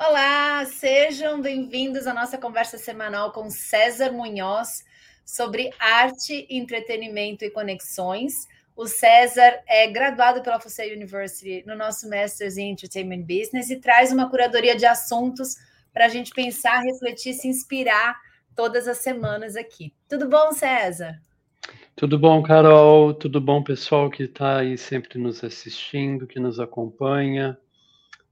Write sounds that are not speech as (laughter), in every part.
Olá, sejam bem-vindos à nossa conversa semanal com César Munhoz sobre arte, entretenimento e conexões. O César é graduado pela FUSEI University no nosso Masters in Entertainment Business e traz uma curadoria de assuntos para a gente pensar, refletir, se inspirar todas as semanas aqui. Tudo bom, César? Tudo bom, Carol? Tudo bom, pessoal que está aí sempre nos assistindo, que nos acompanha?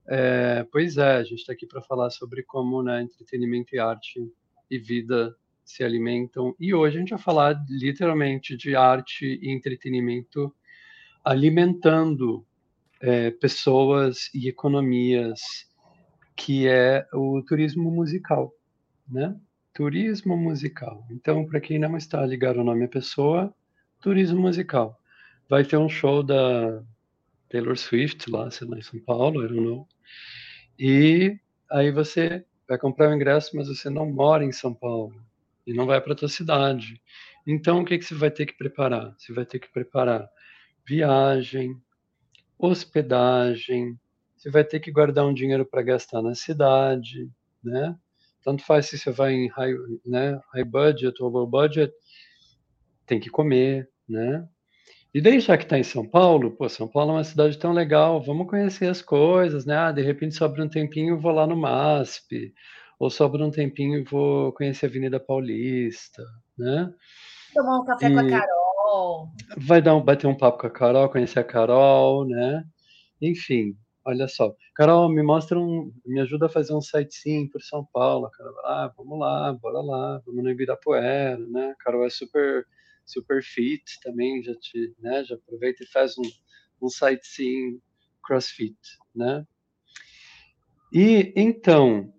É, pois é, a gente está aqui para falar sobre como né, entretenimento e arte e vida se alimentam. E hoje a gente vai falar literalmente de arte e entretenimento alimentando é, pessoas e economias, que é o turismo musical, né? Turismo musical. Então, para quem não está ligado ao nome da pessoa, turismo musical. Vai ter um show da Taylor Swift lá, sei lá, em São Paulo, I don't know. E aí você vai comprar o ingresso, mas você não mora em São Paulo e não vai para a tua cidade. Então, o que, que você vai ter que preparar? Você vai ter que preparar viagem, hospedagem, você vai ter que guardar um dinheiro para gastar na cidade, né? Tanto faz se você vai em high, né, high budget ou low budget, tem que comer, né? E daí, já que está em São Paulo, pô, São Paulo é uma cidade tão legal, vamos conhecer as coisas, né? Ah, de repente sobra um tempinho, vou lá no MASP, ou sobra um tempinho, vou conhecer a Avenida Paulista, né? Tomar um café e com a Carol. Vai dar um, bater um papo com a Carol, conhecer a Carol, né? Enfim, olha só. Carol, me mostra um, me ajuda a fazer um sightseeing por São Paulo. Carol, ah, vamos lá, bora lá, vamos no Ibirapuera, né? Carol é super super fit também, já te, né, já aproveita e faz um, um sightseeing crossfit, né? E então,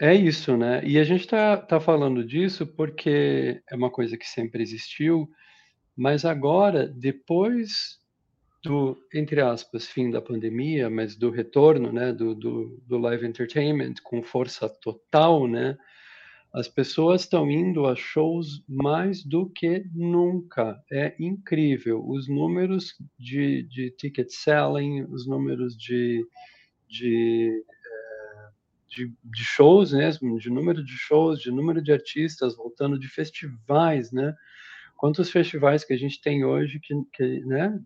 é isso, né? E a gente está tá falando disso porque é uma coisa que sempre existiu, mas agora, depois do, entre aspas, fim da pandemia, mas do retorno, né, do, do, do live entertainment com força total, né, as pessoas estão indo a shows mais do que nunca. É incrível. Os números de, de ticket selling, os números de, de, eh, de, de, shows mesmo, de número de shows, de número de artistas voltando de festivais, né? Quantos festivais que a gente tem hoje que, que né?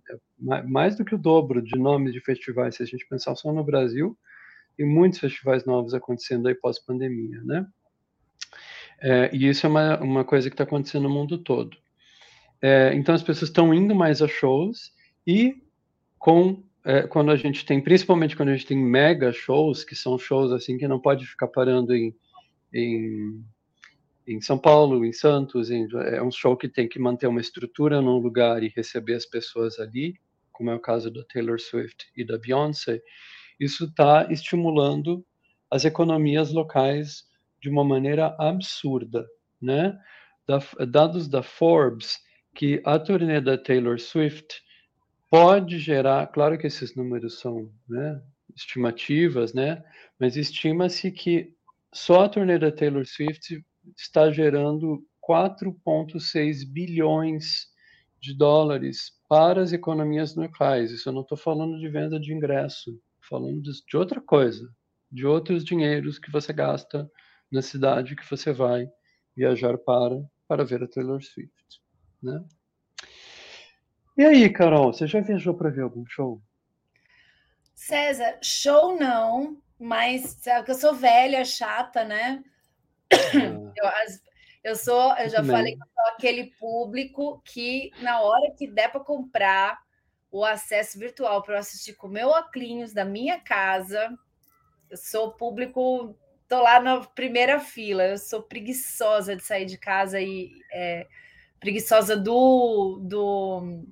Mais do que o dobro de nomes de festivais, se a gente pensar só no Brasil, e muitos festivais novos acontecendo aí pós-pandemia, né? É, e isso é uma, uma coisa que está acontecendo no mundo todo. É, então as pessoas estão indo mais a shows e com é, quando a gente tem, principalmente quando a gente tem mega shows, que são shows assim que não pode ficar parando em, em, em São Paulo, em Santos, em, é um show que tem que manter uma estrutura num lugar e receber as pessoas ali, como é o caso da Taylor Swift e da Beyoncé, isso está estimulando as economias locais de uma maneira absurda, né? Da, dados da Forbes que a turnê da Taylor Swift pode gerar, claro que esses números são né, estimativas, né? Mas estima-se que só a turnê da Taylor Swift está gerando 4,6 bilhões de dólares para as economias locais. Isso eu não estou falando de venda de ingresso, falando de outra coisa, de outros dinheiros que você gasta na cidade que você vai viajar para para ver a Taylor Swift, né? E aí, Carol, você já viajou para ver algum show? César, show não, mas sabe que eu sou velha, chata, né? Ah, eu, eu, sou, eu já falei que eu sou aquele público que na hora que der para comprar o acesso virtual para eu assistir com meu óculos da minha casa, eu sou público tô lá na primeira fila. Eu sou preguiçosa de sair de casa e é, preguiçosa do, do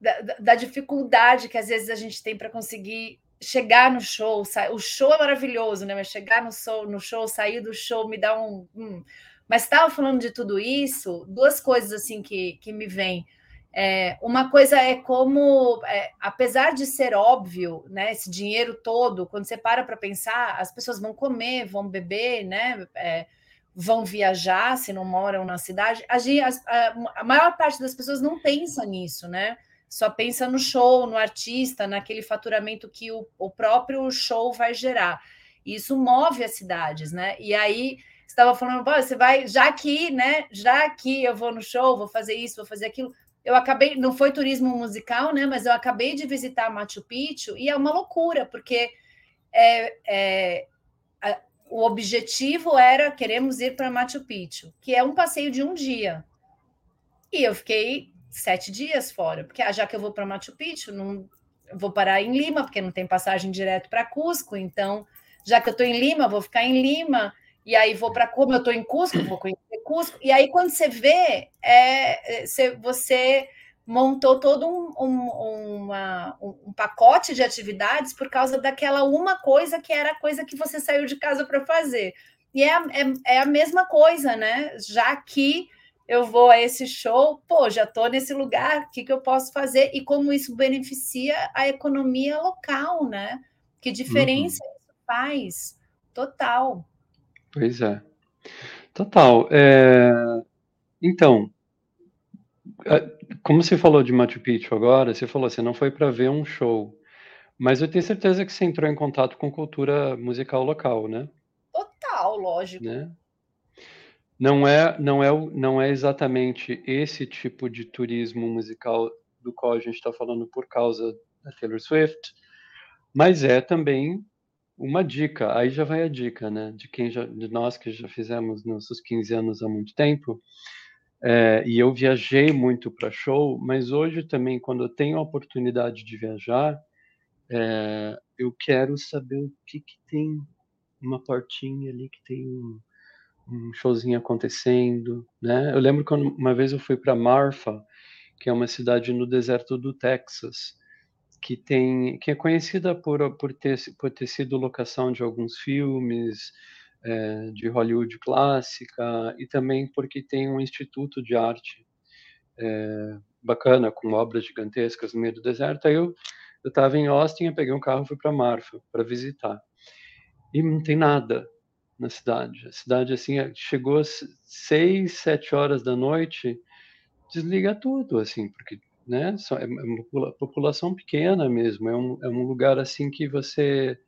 da, da, dificuldade que às vezes a gente tem para conseguir chegar no show. O show é maravilhoso, né? Mas chegar no show, no show, sair do show me dá um. Hum. Mas estava falando de tudo isso, duas coisas assim que, que me vêm. É, uma coisa é como, é, apesar de ser óbvio, né, esse dinheiro todo, quando você para para pensar, as pessoas vão comer, vão beber, né, é, vão viajar se não moram na cidade. A, a, a, maior parte das pessoas não pensa nisso, né? Só pensa no show, no artista, naquele faturamento que o, o próprio show vai gerar. E isso move as cidades, né? E aí estava falando, você vai, já que, né? Já que eu vou no show, vou fazer isso, vou fazer aquilo. Eu acabei, não foi turismo musical, né? Mas eu acabei de visitar Machu Picchu e é uma loucura, porque é, é, a, o objetivo era queremos ir para Machu Picchu, que é um passeio de um dia. E eu fiquei sete dias fora, porque ah, já que eu vou para Machu Picchu, não vou parar em Lima, porque não tem passagem direto para Cusco, então já que eu estou em Lima, vou ficar em Lima, e aí vou para como eu estou em Cusco, vou conhecer Cusco, e aí quando você vê, é, é você montou todo um, um, uma, um, pacote de atividades por causa daquela uma coisa que era a coisa que você saiu de casa para fazer. E é, é, é, a mesma coisa, né? Já que eu vou a esse show, pô, já estou nesse lugar, o que, que eu posso fazer? E como isso beneficia a economia local, né? Que diferença uhum. isso faz? Total. Pois é. Total. É... Então, é, como você falou de Machu Picchu agora, você falou, você não foi para ver um show, mas eu tenho certeza que você entrou em contato com cultura musical local, né? Total, lógico. Né? Não é, não é, não é exatamente esse tipo de turismo musical do qual a gente está falando por causa da Taylor Swift, mas é também uma dica. Aí já vai a dica, né? De quem já, de nós que já fizemos nossos 15 anos há muito tempo. É, e eu viajei muito para show, mas hoje também, quando eu tenho a oportunidade de viajar, é, eu quero saber o que, que tem uma portinha ali que tem um, um showzinho acontecendo, né? Eu lembro quando uma vez eu fui para Marfa, que é uma cidade no deserto do Texas, que tem que é conhecida por por ter por ter sido locação de alguns filmes, é, de Hollywood clássica e também porque tem um instituto de arte é, bacana com obras gigantescas no meio do deserto. Aí eu eu estava em Austin, eu peguei um carro fui para Marfa para visitar e não tem nada na cidade. A cidade assim chegou às seis, sete horas da noite, desliga tudo assim, porque né, é uma população pequena mesmo. É um, é um lugar assim que você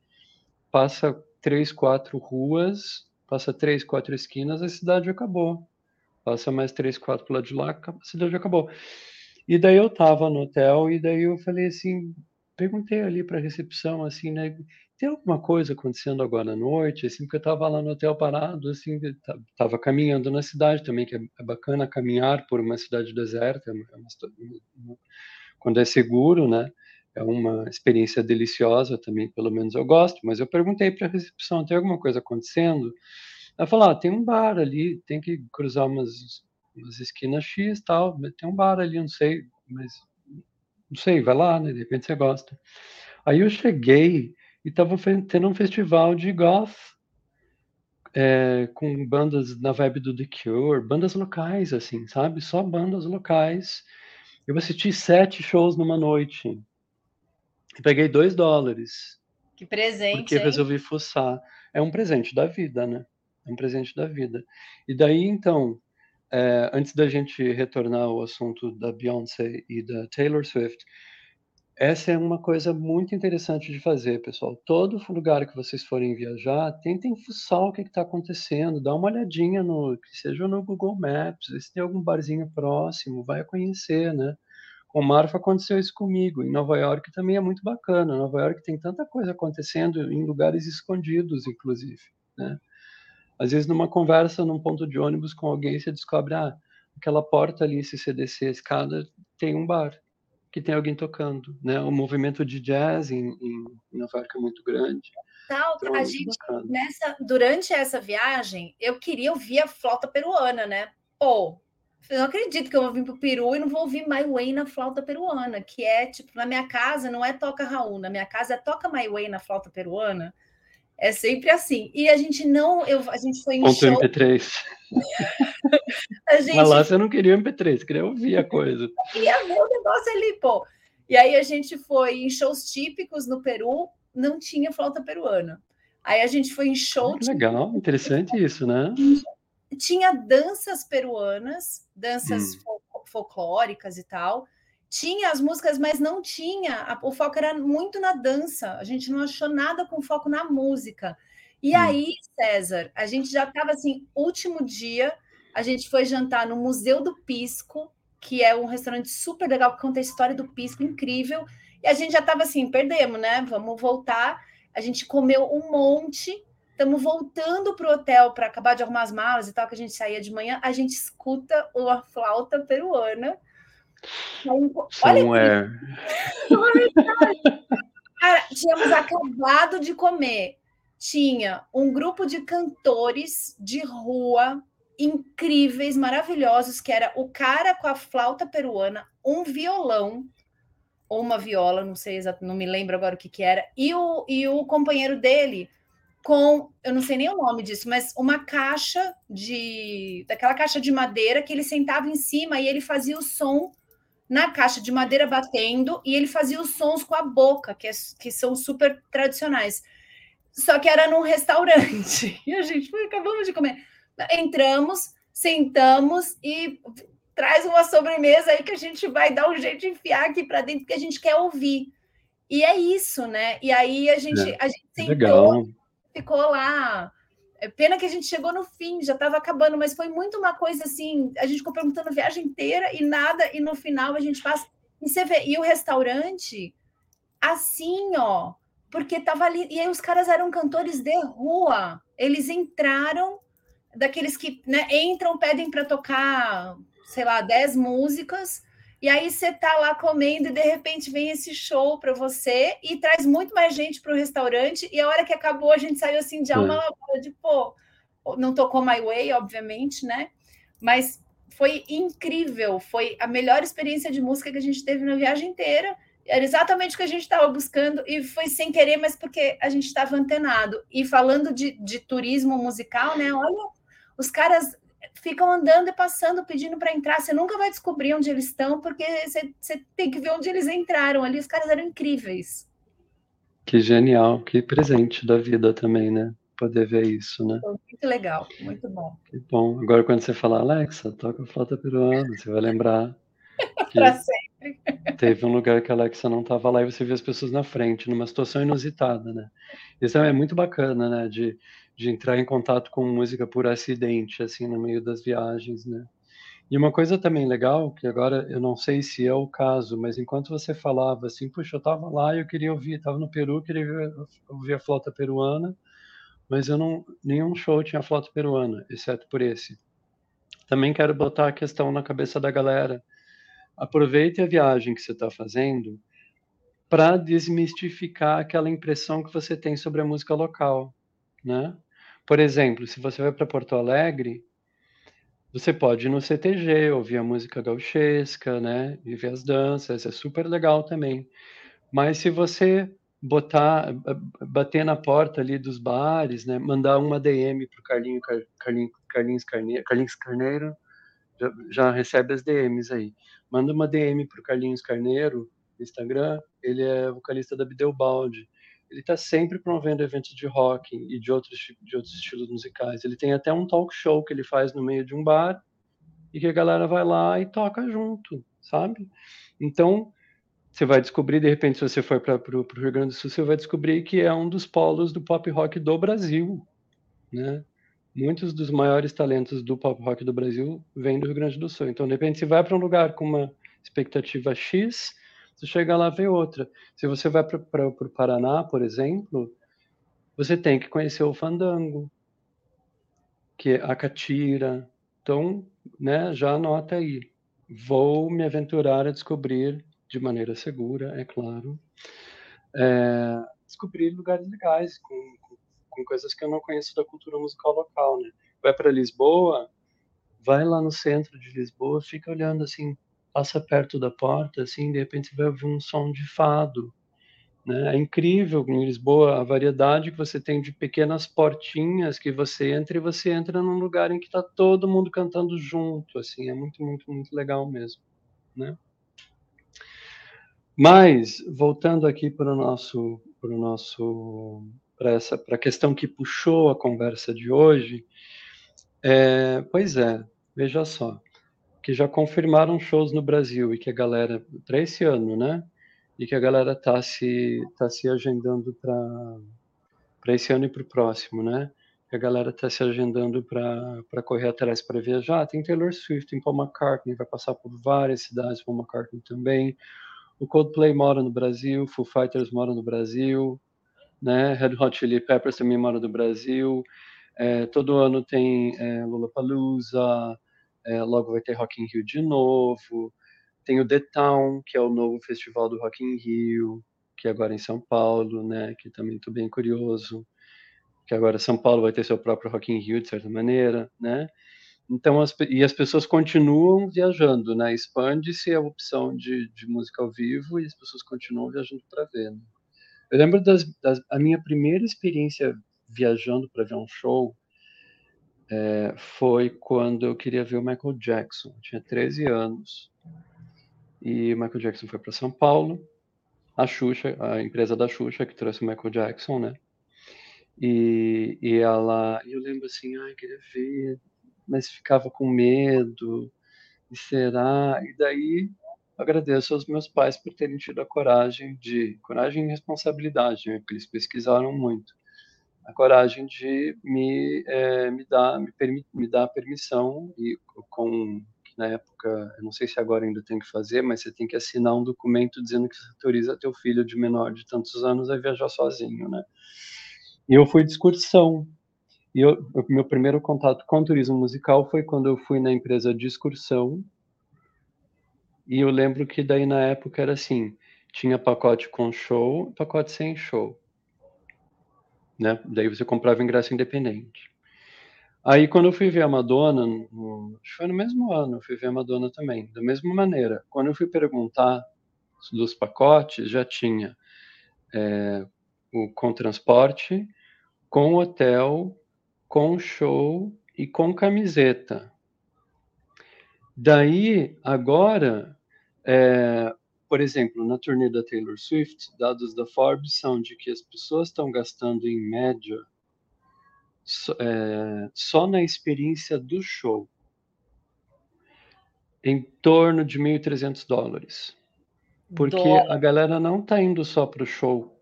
passa três, quatro ruas, passa três, quatro esquinas, a cidade acabou. Passa mais três, quatro lado de lá, a cidade acabou. E daí eu tava no hotel e daí eu falei assim, perguntei ali para a recepção assim, né, tem alguma coisa acontecendo agora à noite, assim, porque eu estava lá no hotel parado, assim, estava caminhando na cidade também, que é, é bacana caminhar por uma cidade deserta, é uma, uma, quando é seguro, né? é uma experiência deliciosa também, pelo menos eu gosto, mas eu perguntei para a recepção, tem alguma coisa acontecendo? Ela falou, ah, tem um bar ali, tem que cruzar umas, umas esquinas X tal, tem um bar ali, não sei, mas não sei, vai lá, né, de repente você gosta. Aí eu cheguei e estava tendo um festival de goth, é, com bandas na vibe do The Cure, bandas locais, assim, sabe? Só bandas locais. Eu assisti sete shows numa noite. Peguei dois dólares. Que presente. Porque hein? resolvi fuçar. É um presente da vida, né? É um presente da vida. E daí, então, é, antes da gente retornar ao assunto da Beyoncé e da Taylor Swift, essa é uma coisa muito interessante de fazer, pessoal. Todo lugar que vocês forem viajar, tentem fuçar o que está acontecendo, dá uma olhadinha no, seja no Google Maps, se tem algum barzinho próximo, vai conhecer, né? Com Marfa aconteceu isso comigo. Em Nova York também é muito bacana. Nova York tem tanta coisa acontecendo em lugares escondidos, inclusive. Né? Às vezes, numa conversa num ponto de ônibus com alguém, você descobre, ah, aquela porta ali, se você descer a escada, tem um bar que tem alguém tocando, né? O movimento de jazz em, em Nova York é muito grande. Tal, então, a é gente nessa durante essa viagem, eu queria ouvir a flauta peruana, né? Pô, eu não acredito que eu vou vir para o Peru e não vou ouvir My Way na flauta peruana, que é tipo, na minha casa não é toca Raul, na minha casa é toca My Way na flauta peruana. É sempre assim. E a gente não, eu, a gente foi em Ponto show... MP3. (laughs) (laughs) a gente... Mas lá você não queria MP3, queria ouvir a coisa. (laughs) Eu queria ver o negócio ali, pô. E aí a gente foi em shows típicos no Peru, não tinha flauta peruana. Aí a gente foi em show. Legal, interessante isso, né? tinha danças peruanas, danças hum. folclóricas e tal. Tinha as músicas, mas não tinha. o foco era muito na dança. A gente não achou nada com foco na música. E hum. aí, César, a gente já estava assim, último dia, a gente foi jantar no Museu do Pisco, que é um restaurante super legal que conta a história do Pisco, incrível. E a gente já estava assim, perdemos, né? Vamos voltar. A gente comeu um monte. Estamos voltando para o hotel para acabar de arrumar as malas e tal, que a gente saía de manhã. A gente escuta uma flauta peruana. Olha (laughs) Cara, tínhamos acabado de comer. Tinha um grupo de cantores de rua incríveis, maravilhosos, que era o cara com a flauta peruana, um violão, ou uma viola, não sei exatamente, não me lembro agora o que, que era, e o, e o companheiro dele com, eu não sei nem o nome disso, mas uma caixa de, daquela caixa de madeira que ele sentava em cima e ele fazia o som na caixa de madeira batendo e ele fazia os sons com a boca, que, é, que são super tradicionais. Só que era num restaurante. (laughs) E a gente foi, acabamos de comer. Entramos, sentamos e traz uma sobremesa aí que a gente vai dar um jeito de enfiar aqui para dentro, que a gente quer ouvir. E é isso, né? E aí a gente, é, a gente sentou, ficou lá. É pena que a gente chegou no fim, já estava acabando, mas foi muito uma coisa assim. A gente ficou perguntando a viagem inteira e nada, e no final a gente passa. E você vê, e o restaurante, assim, ó, porque tava ali. E aí os caras eram cantores de rua. Eles entraram daqueles que né, entram, pedem para tocar, sei lá, 10 músicas, e aí você tá lá comendo e de repente vem esse show para você e traz muito mais gente para o restaurante. E a hora que acabou, a gente saiu assim de alma lavada, de pô, não tocou My Way, obviamente, né? Mas foi incrível, foi a melhor experiência de música que a gente teve na viagem inteira. Era exatamente o que a gente estava buscando e foi sem querer, mas porque a gente estava antenado. E falando de, de turismo musical, né? Olha os caras ficam andando e passando, pedindo para entrar. Você nunca vai descobrir onde eles estão, porque você, você, tem que ver onde eles entraram. Ali os caras eram incríveis. Que genial, que presente da vida também, né? Poder ver isso, né? Muito legal, muito bom. Que bom. Agora, quando você falar, Alexa, toca a flauta peruana, você vai lembrar. (laughs) para sempre. Teve um lugar que a Alexa não estava lá e você viu as pessoas na frente, numa situação inusitada, né? Isso é muito bacana, né? De de entrar em contato com música por acidente, assim, no meio das viagens, né? E uma coisa também legal, que agora eu não sei se é o caso, mas enquanto você falava assim, puxa, eu estava lá e eu queria ouvir, estava no Peru, queria ouvir a flauta peruana, mas eu não, nenhum show tinha flauta peruana, exceto por esse. Também quero botar a questão na cabeça da galera. Aproveite a viagem que você está fazendo para desmistificar aquela impressão que você tem sobre a música local, né? Por exemplo, se você vai para Porto Alegre, você pode ir no CTG, ouvir a música gauchesca, né? E ver as danças, é super legal também. Mas se você botar, bater na porta ali dos bares, né? Mandar uma DM pro Carlinho, Carlinho, Carlinhos Carneiro, Carlinhos Carneiro já, já recebe as DMs aí. Manda uma DM pro Carlinhos Carneiro no Instagram, ele é vocalista da Bideobaldi ele está sempre promovendo eventos de rock e de outros, de outros estilos musicais. Ele tem até um talk show que ele faz no meio de um bar e que a galera vai lá e toca junto, sabe? Então, você vai descobrir, de repente, se você for para o Rio Grande do Sul, você vai descobrir que é um dos polos do pop rock do Brasil, né? Muitos dos maiores talentos do pop rock do Brasil vêm do Rio Grande do Sul. Então, de repente, você vai para um lugar com uma expectativa X, você chega lá vê outra. Se você vai para o Paraná, por exemplo, você tem que conhecer o fandango, que é a catira. Então, né, já anota aí. Vou me aventurar a descobrir de maneira segura, é claro, é, descobrir lugares legais com, com, com, coisas que eu não conheço da cultura musical local, né? Vai para Lisboa, vai lá no centro de Lisboa, fica olhando assim, passa perto da porta, assim, de repente você vai ouvir um som de fado. Né? É incrível em Lisboa a variedade que você tem de pequenas portinhas que você entra e você entra num lugar em que está todo mundo cantando junto, assim, é muito, muito, muito legal mesmo, né? Mas voltando aqui para o nosso, para o nosso, para essa, para a questão que puxou a conversa de hoje, é, pois é, veja só, que já confirmaram shows no Brasil e que a galera para esse ano, né? E que a galera tá se tá se agendando para para esse ano e para o próximo, né? A galera está se agendando para correr atrás para viajar. Tem Taylor Swift, tem Paul McCartney, vai passar por várias cidades, Paul McCartney também. O Coldplay mora no Brasil, Foo Fighters mora no Brasil, né? Red Hot Chili Peppers também mora no Brasil. É, todo ano tem é, Lollapalooza, é, logo vai ter Rock in Rio de novo. Tem o The Town, que é o novo festival do Rock in Rio, que é agora em São Paulo, né? Que também estou bem curioso. Que agora São Paulo vai ter seu próprio Rock in Rio, de certa maneira, né? Então, as, e as pessoas continuam viajando, né? Expande-se a opção de, de música ao vivo e as pessoas continuam viajando para ver. Né? Eu lembro das, das, a minha primeira experiência viajando para ver um show é, foi quando eu queria ver o Michael Jackson. Eu tinha 13 anos e o Michael Jackson foi para São Paulo. A Xuxa, a empresa da Xuxa que trouxe o Michael Jackson, né? E, e ela, eu lembro assim, ai, queria ver, mas ficava com medo. E será? E daí agradeço aos meus pais por terem tido a coragem de, coragem e responsabilidade, né, porque eles pesquisaram muito a coragem de me, é, me dar me, permi, me dar permissão e com na época eu não sei se agora ainda tem que fazer mas você tem que assinar um documento dizendo que você autoriza teu filho de menor de tantos anos a viajar sozinho né? E eu fui de excursão. E o meu primeiro contato com turismo musical foi quando eu fui na empresa de excursão. E eu lembro que daí na época era assim tinha pacote com show pacote sem show né? Daí você comprava ingresso independente. Aí quando eu fui ver a Madonna, no, acho que foi no mesmo ano, eu fui ver a Madonna também, da mesma maneira. Quando eu fui perguntar dos pacotes, já tinha é, o com transporte, com hotel, com show e com camiseta. Daí, agora, é, por exemplo, na turnê da Taylor Swift, dados da Forbes são de que as pessoas estão gastando em média é, só na experiência do show em torno de 1.300 dólares. Porque Dólar. a galera não está indo só para o show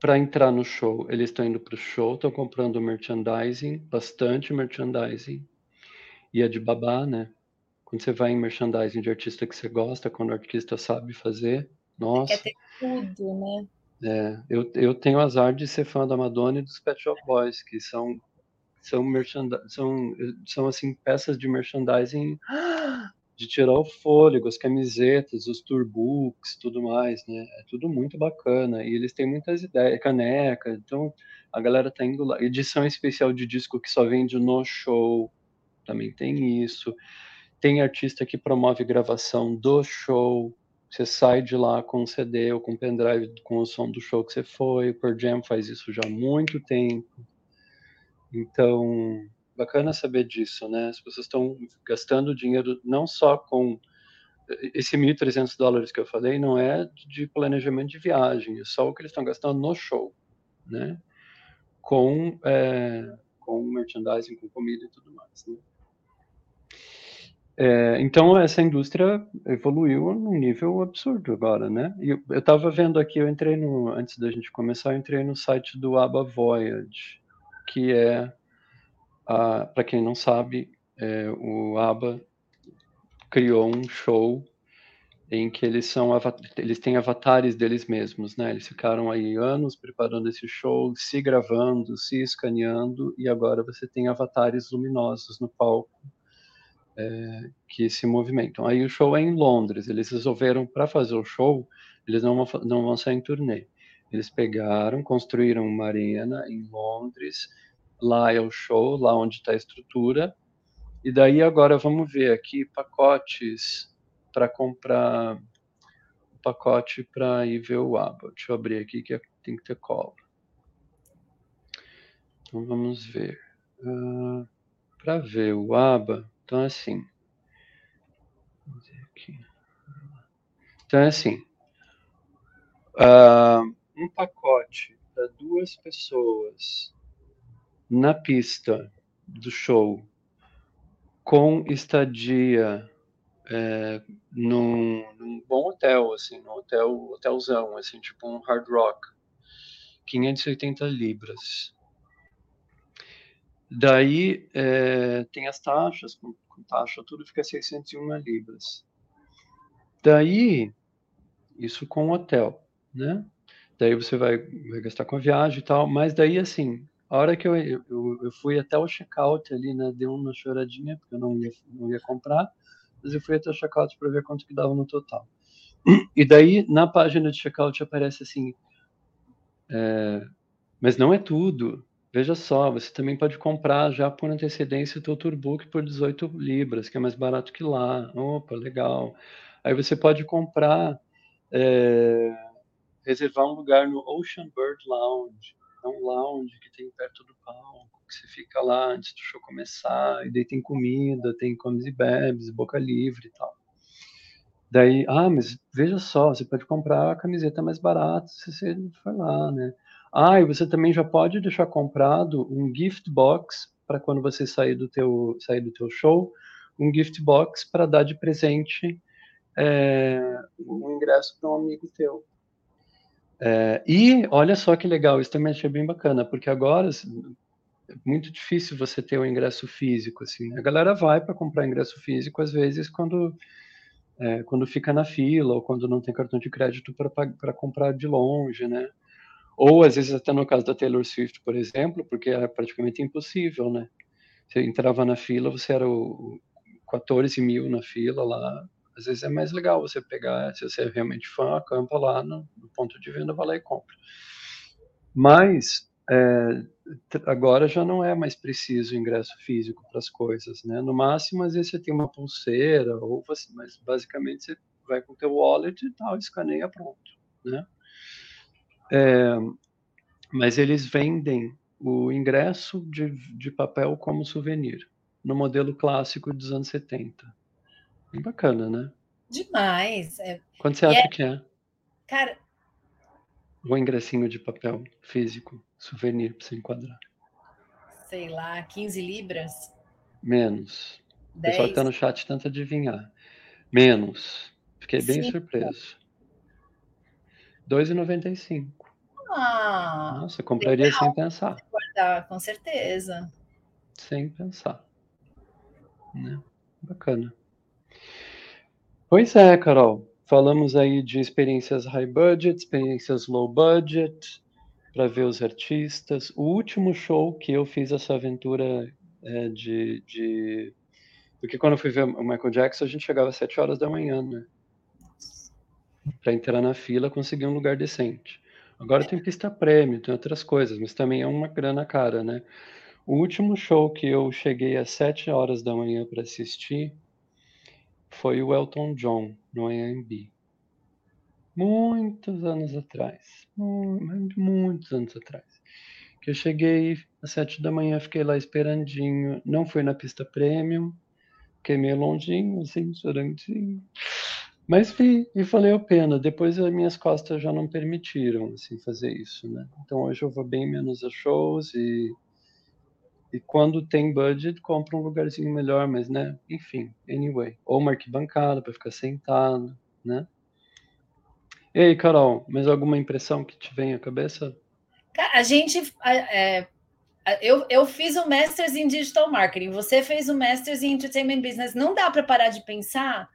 para entrar no show. Eles estão indo para o show, estão comprando merchandising, bastante merchandising. E é de babá, né? Quando você vai em merchandising de artista que você gosta, quando o artista sabe fazer, nossa. Quer ter tudo, né? É, eu, eu tenho azar de ser fã da Madonna e dos Pet Shop Boys, que são são são, são assim peças de merchandising de tirar o fôlego, as camisetas, os tourbooks, tudo mais, né? É tudo muito bacana. E eles têm muitas ideias, caneca, então a galera tá indo lá. Edição especial de disco que só vende no show, também tem isso. Tem artista que promove gravação do show. Você sai de lá com um CD ou com um pendrive com o som do show que você foi. O Pearl Jam faz isso já há muito tempo. Então, bacana saber disso, né? As pessoas estão gastando dinheiro não só com esse 1.300 dólares que eu falei não é de planejamento de viagem, é só o que eles estão gastando no show, né? Com, é, com merchandising, com comida e tudo mais, né? É, então essa indústria evoluiu num nível absurdo agora, né? E eu estava vendo aqui, eu entrei no, antes da gente começar, eu entrei no site do ABBA Voyage, que é, para quem não sabe, é, o ABBA criou um show em que eles são eles têm avatares deles mesmos, né? Eles ficaram aí anos preparando esse show, se gravando, se escaneando e agora você tem avatares luminosos no palco é, que se movimentam. Aí o show é em Londres. Eles resolveram, para fazer o show, eles não vão, não vão sair em turnê. Eles pegaram, construíram uma arena em Londres. Lá é o show, lá onde está a estrutura. E daí agora vamos ver aqui pacotes para comprar pacote para ir ver o ABBA. Deixa eu abrir aqui que é, tem que ter cola. Então vamos ver. Uh, ah, para ver o ABBA, então, assim. Então, é assim. Uh, um pacote para duas pessoas na pista do show com estadia é, num, num, bom hotel, assim, num hotel, hotelzão, assim, tipo um hard rock, 580 libras. Daí é, tem as taxas, com, com, taxa tudo fica 601 libras. Daí, isso com hotel, né? Daí você vai, vai gastar com a viagem e tal, mas daí assim, a hora que eu, eu, eu fui até o checkout ali, né? Deu uma choradinha, porque eu não ia, não ia comprar, mas eu fui até o checkout para ver quanto que dava no total. E daí, na página de checkout aparece assim, é, mas não é tudo. Veja só, você também pode comprar já por antecedência o teu Tourbook por 18 libras, que é mais barato que lá. Opa, legal. Aí você pode comprar, é, reservar um lugar no Ocean Bird Lounge. É um lounge que tem perto do palco, que você fica lá antes do show começar, e daí tem comida, tem comes e bebes, boca livre e tal. Daí, ah, mas veja só, você pode comprar a camiseta mais barata se você for lá, né? Ah, e você também já pode deixar comprado um gift box para quando você sair do teu sair do teu show, um gift box para dar de presente é, um ingresso para um amigo teu. É, e olha só que legal, isso também achei bem bacana, porque agora assim, é muito difícil você ter um ingresso físico, assim. A galera vai para comprar ingresso físico às vezes quando é, quando fica na fila ou quando não tem cartão de crédito para comprar de longe, né? Ou às vezes até no caso da Taylor Swift, por exemplo, porque era praticamente impossível, né? Você entrava na fila, você era o 14 mil na fila lá. Às vezes é mais legal você pegar, se você é realmente fã, acampa lá no, no ponto de venda, vai lá e compra. Mas é, agora já não é mais preciso ingresso físico para as coisas, né? No máximo, às vezes você tem uma pulseira, ou você, mas basicamente você vai com o teu wallet e tal, escaneia pronto, né? É, mas eles vendem o ingresso de, de papel como souvenir, no modelo clássico dos anos 70. Bem bacana, né? Demais. É... Quanto você acha é... que é? Cara. O ingressinho de papel físico, souvenir, para você enquadrar. Sei lá, 15 libras? Menos. 10. O pessoal que está no chat tenta adivinhar. Menos. Fiquei bem Sim. surpreso. 2,95. Ah, Nossa, compraria legal. sem pensar. Guardar, com certeza. Sem pensar. Né? Bacana. Pois é, Carol. Falamos aí de experiências high budget, experiências low budget, para ver os artistas. O último show que eu fiz essa aventura é, de, de. Porque quando eu fui ver o Michael Jackson, a gente chegava às 7 horas da manhã, né? Para entrar na fila, conseguir um lugar decente. Agora tem pista prêmio, tem outras coisas, mas também é uma grana cara, né? O último show que eu cheguei às 7 horas da manhã para assistir foi o Elton John, no AMB. Muitos anos atrás. Muitos anos atrás. Que eu cheguei às 7 da manhã, fiquei lá esperandinho. Não fui na pista premium, fiquei meio longinho, assim, chorandinho. Mas vi e valeu a pena. Depois as minhas costas já não permitiram assim fazer isso, né? Então hoje eu vou bem menos a shows e e quando tem budget compra um lugarzinho melhor, mas né, enfim, anyway, ou uma arquibancada para ficar sentado, né? E aí, Carol, mais alguma impressão que te vem à cabeça? A gente é, eu, eu fiz o Masters em Digital Marketing, você fez o Masters em Entertainment Business. Não dá para parar de pensar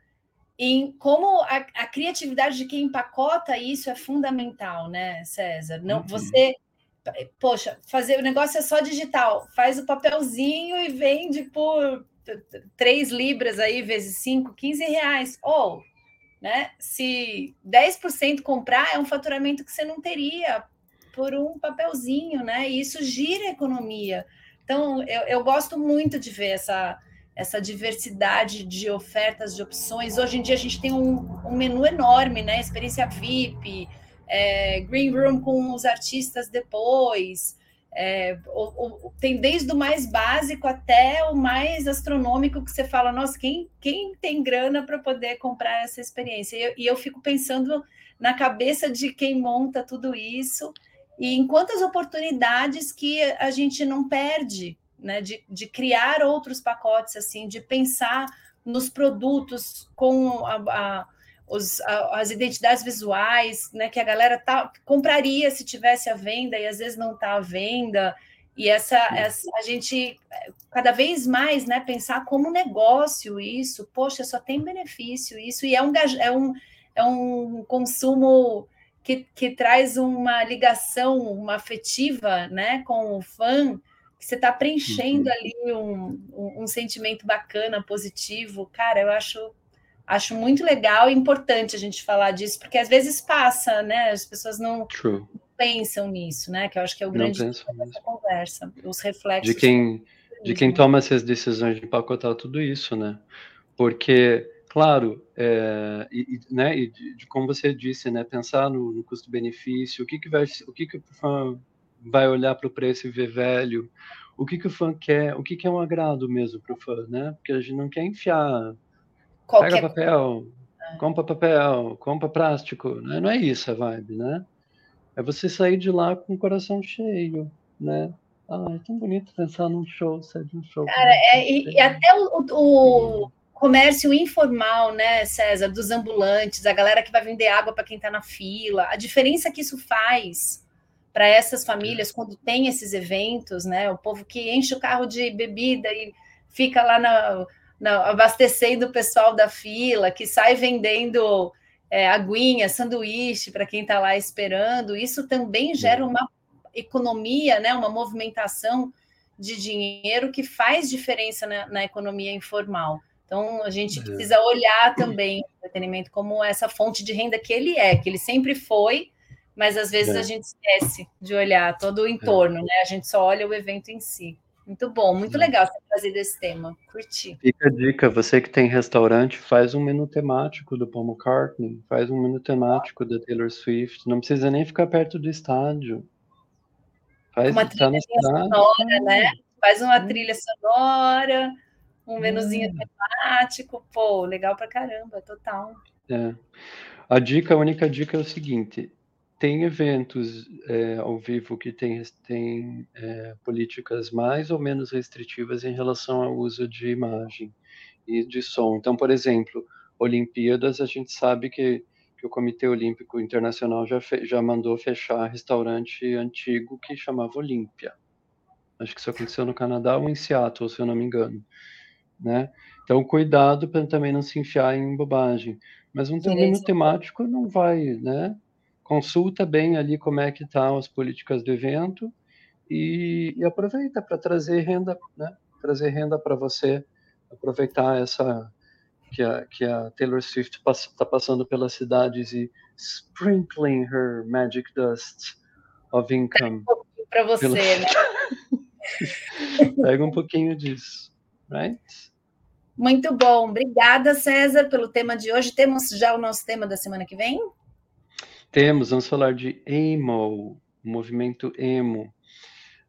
em como a, a, criatividade de quem empacota isso é fundamental, né, César? Não, uhum. você, poxa, fazer o negócio é só digital, faz o papelzinho e vende por 3 libras aí, vezes 5, 15 reais. Ou, né, se 10% comprar, é um faturamento que você não teria por um papelzinho, né? E isso gira a economia. Então, eu, eu gosto muito de ver essa essa diversidade de ofertas, de opções. Hoje em dia a gente tem um, um menu enorme, né? Experiência VIP, é, Green Room com os artistas depois. É, o, o, tem desde o mais básico até o mais astronômico que você fala, nossa, quem, quem tem grana para poder comprar essa experiência? E eu, e eu fico pensando na cabeça de quem monta tudo isso e em quantas oportunidades que a gente não perde né, de, de criar outros pacotes, assim, de pensar nos produtos com a, a, os, a, as identidades visuais, né, que a galera tá, compraria se tivesse à venda e às vezes não está à venda, E essa, essa, a gente cada vez mais, né, pensar como negócio isso, poxa, só tem benefício isso, e é um, é um, é um consumo que, que traz uma ligação, uma afetiva, né, com o fã, que você está preenchendo uhum. ali um, um, um, sentimento bacana, positivo. Cara, eu acho, acho muito legal e importante a gente falar disso, porque às vezes passa, né? As pessoas não True. pensam nisso, né? Que eu acho que é o grande dessa conversa, os reflexos. De quem, de quem toma essas decisões de empacotar tudo isso, né? Porque, claro, é, e, né, e de, de, como você disse, né, pensar no, no custo-benefício, o que que vai, o que que vai olhar para o preço e ver velho, o que, que o fã quer, o que, que é um agrado mesmo para o fã, né? Porque a gente não quer enfiar, Qualquer... pega papel, é. compra papel, compra plástico, né? não é isso a vibe, né? É você sair de lá com o coração cheio, né? Ah, é tão bonito pensar num show, sair de um show. Cara, é, e, e, até o, o, comércio informal, né, César, dos ambulantes, a galera que vai vender água para quem está na fila, a diferença que isso faz para essas famílias quando tem esses eventos, né? O povo que enche o carro de bebida e fica lá na, na abastecendo o pessoal da fila, que sai vendendo é, aguinha, sanduíche para quem está lá esperando. Isso também gera uma economia, né? Uma movimentação de dinheiro que faz diferença na, na economia informal. Então, a gente é. precisa olhar também o entretenimento como essa fonte de renda que ele é, que ele sempre foi, mas às vezes é. a gente esquece de olhar todo o é. entorno, é. né? A gente só olha o evento em si. Muito bom, muito legal você trazer esse tema. Curti. Fica a dica, você que tem restaurante, faz um menu temático do Paul McCartney, faz um menu temático da Taylor Swift. Não precisa nem ficar perto do estádio. Faz uma trilha sonora, né? Faz uma trilha sonora, um menuzinho temático, pô, legal pra caramba, total. É. A dica, a única dica é o seguinte: tem eventos é, ao vivo que tem, tem é, políticas mais ou menos restritivas em relação ao uso de imagem e de som. Então, por exemplo, Olimpíadas, a gente sabe que, que o Comitê Olímpico Internacional já, fe, já mandou fechar restaurante antigo que chamava Olímpia. Acho que isso aconteceu no Canadá ou em Seattle, se eu não me engano. Né? Então, cuidado para também não se enfiar em bobagem. Mas um terreno temático não vai, né? Consulta bem ali como é que estão tá as políticas do evento e, e aproveita para trazer renda, né? Trazer renda para você, aproveitar essa que a, que a Taylor Swift está pass, passando pelas cidades e sprinkling her magic dust of income. Para você, pela... né? (laughs) Pega um pouquinho disso, right? Muito bom. Obrigada, César, pelo tema de hoje. Temos já o nosso tema da semana que vem? Temos, vamos falar de emo, o movimento emo,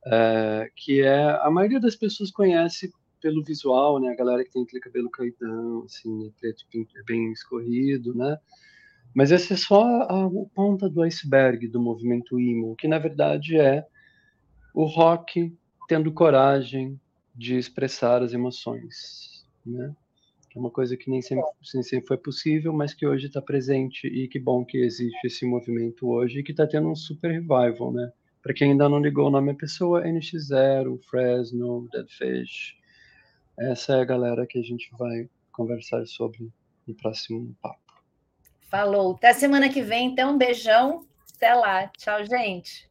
uh, que é a maioria das pessoas conhece pelo visual, né? A galera que tem aquele cabelo caidão, assim, né? preto bem escorrido, né? Mas essa é só a, a ponta do iceberg do movimento emo, que na verdade é o rock tendo coragem de expressar as emoções, né? Que é uma coisa que nem sempre, nem sempre foi possível, mas que hoje está presente e que bom que existe esse movimento hoje e que está tendo um super revival, né? Para quem ainda não ligou o nome à pessoa, NX0, Fresno, Deadfish, essa é a galera que a gente vai conversar sobre no próximo papo. Falou. Até semana que vem, então. Um beijão. Até lá. Tchau, gente.